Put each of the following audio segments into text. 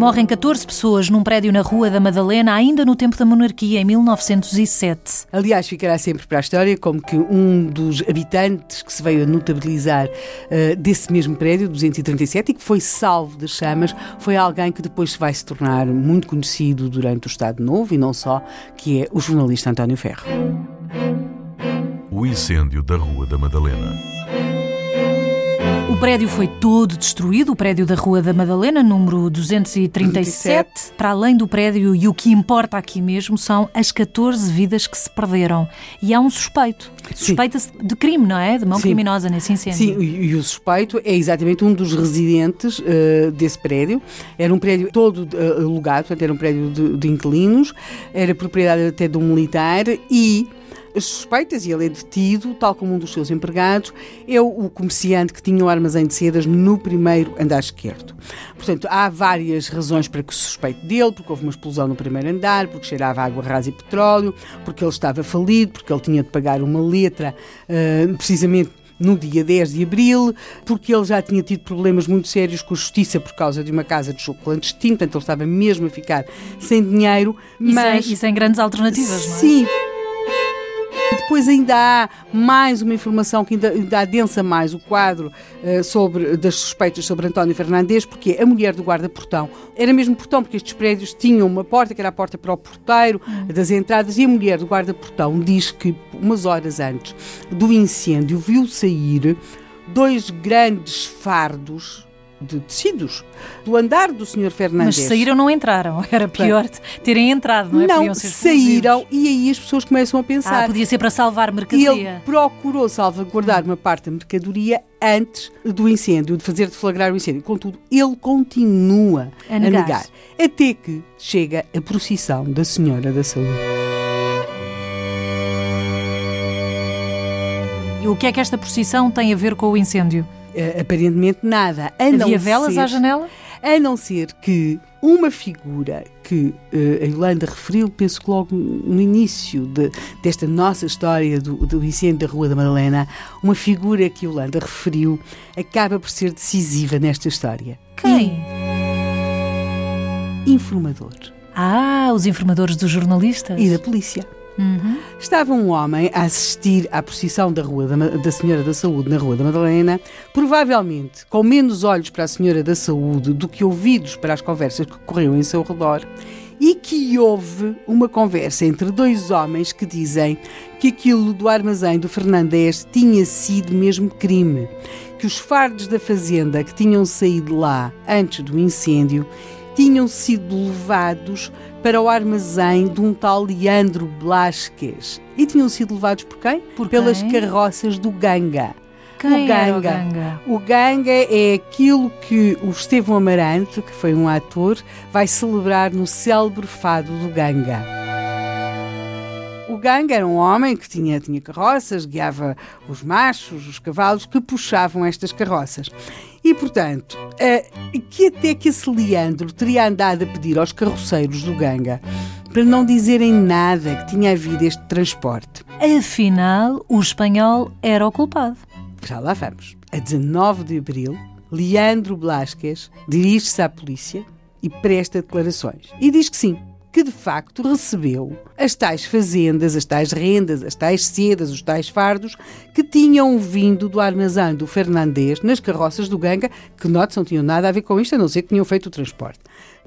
Morrem 14 pessoas num prédio na Rua da Madalena, ainda no tempo da monarquia, em 1907. Aliás, ficará sempre para a história como que um dos habitantes que se veio a notabilizar uh, desse mesmo prédio, 237, e que foi salvo das chamas, foi alguém que depois vai se tornar muito conhecido durante o Estado Novo e não só, que é o jornalista António Ferro. O incêndio da Rua da Madalena. O prédio foi todo destruído, o prédio da Rua da Madalena, número 237. 27. Para além do prédio, e o que importa aqui mesmo, são as 14 vidas que se perderam. E há um suspeito. Suspeita-se de crime, não é? De mão Sim. criminosa nesse incêndio. Sim, e, o suspeito é exatamente um dos residentes uh, desse prédio. Era um prédio todo uh, alugado, portanto, era um prédio de, de inquilinos, era propriedade até de um militar e as suspeitas e ele é detido, tal como um dos seus empregados, é o comerciante que tinha o armazém de sedas no primeiro andar esquerdo. Portanto, há várias razões para que se suspeite dele, porque houve uma explosão no primeiro andar, porque cheirava água rasa e petróleo, porque ele estava falido, porque ele tinha de pagar uma letra, uh, precisamente no dia 10 de abril, porque ele já tinha tido problemas muito sérios com a justiça por causa de uma casa de jogo clandestino, portanto ele estava mesmo a ficar sem dinheiro. E, mas... sem, e sem grandes alternativas, não é? Sim, depois ainda há mais uma informação que ainda, ainda adensa mais o quadro uh, sobre, das suspeitas sobre António Fernandes, porque a mulher do guarda-portão era mesmo portão, porque estes prédios tinham uma porta, que era a porta para o porteiro hum. das entradas, e a mulher do guarda-portão diz que umas horas antes do incêndio viu sair dois grandes fardos de tecidos do andar do Sr. Fernandes. Mas saíram não entraram, era pior terem entrado, não é? Não, saíram e aí as pessoas começam a pensar. Ah, podia ser para salvar mercadoria. Ele procurou salvaguardar uma parte da mercadoria antes do incêndio, de fazer deflagrar o incêndio. Contudo, ele continua a negar, a negar até que chega a procissão da Senhora da Saúde. E o que é que esta procissão tem a ver com o incêndio? Uh, aparentemente nada. A Havia velas ser, à janela? A não ser que uma figura que uh, a Yolanda referiu, penso que logo no início de, desta nossa história do, do incêndio da Rua da Madalena, uma figura que a Yolanda referiu acaba por ser decisiva nesta história. Quem? Informador. Ah, os informadores dos jornalistas. E da polícia. Uhum. Estava um homem a assistir à procissão da, Rua da, da, Senhora da Saúde na Rua da Madalena, provavelmente com menos olhos para a Senhora da Saúde do que ouvidos para as conversas que corriam em seu redor, e que houve uma conversa entre dois homens que dizem que aquilo do armazém do Fernandes tinha sido mesmo crime, que os fardos da fazenda que tinham saído lá antes do incêndio tinham sido levados para o armazém de um tal Leandro Blasquez. E tinham sido levados por quem? Por Pelas carroças do Ganga. Quem o Ganga. o Ganga? O Ganga é aquilo que o Estevão Amarante, que foi um ator, vai celebrar no célebre fado do Ganga. Ganga era um homem que tinha, tinha carroças, guiava os machos, os cavalos que puxavam estas carroças. E, portanto, uh, que até que esse Leandro teria andado a pedir aos carroceiros do Ganga para não dizerem nada que tinha havido este transporte. Afinal, o espanhol era o culpado. Já lá vamos. A 19 de abril, Leandro Blasquez dirige-se à polícia e presta declarações. E diz que sim, que de facto recebeu as tais fazendas, as tais rendas, as tais sedas, os tais fardos que tinham vindo do armazém do Fernandes nas carroças do Ganga, que note não tinham nada a ver com isto, a não ser que tinham feito o transporte.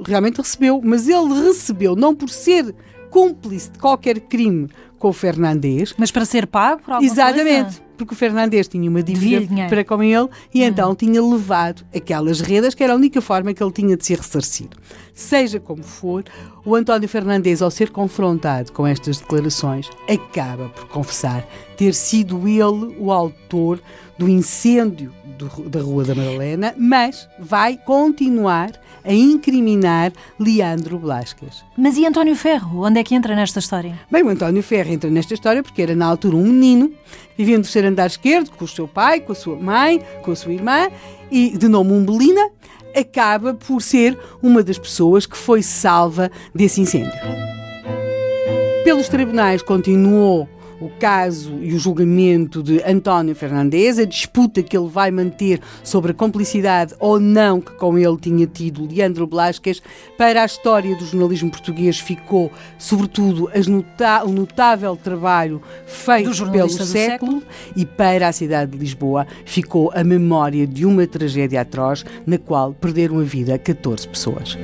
Realmente recebeu, mas ele recebeu não por ser cúmplice de qualquer crime com o Fernandes. Mas para ser pago por alguma Exatamente. Coisa? Porque o Fernandes tinha uma dívida para com ele e hum. então tinha levado aquelas redas, que era a única forma que ele tinha de ser ressarcido. Seja como for, o António Fernandes, ao ser confrontado com estas declarações, acaba por confessar ter sido ele o autor do incêndio do, da Rua da Madalena, mas vai continuar a incriminar Leandro Blascas. Mas e António Ferro? Onde é que entra nesta história? Bem, o António Ferro entra nesta história porque era na altura um menino, vivendo no ser andar esquerdo, com o seu pai, com a sua mãe, com a sua irmã, e de nome Umbelina, acaba por ser uma das pessoas que foi salva desse incêndio. Pelos tribunais continuou o caso e o julgamento de António Fernandes, a disputa que ele vai manter sobre a complicidade ou não que com ele tinha tido Leandro Blasquez, para a história do jornalismo português ficou, sobretudo, nota o notável trabalho feito pelo século, século e para a cidade de Lisboa ficou a memória de uma tragédia atroz na qual perderam a vida 14 pessoas.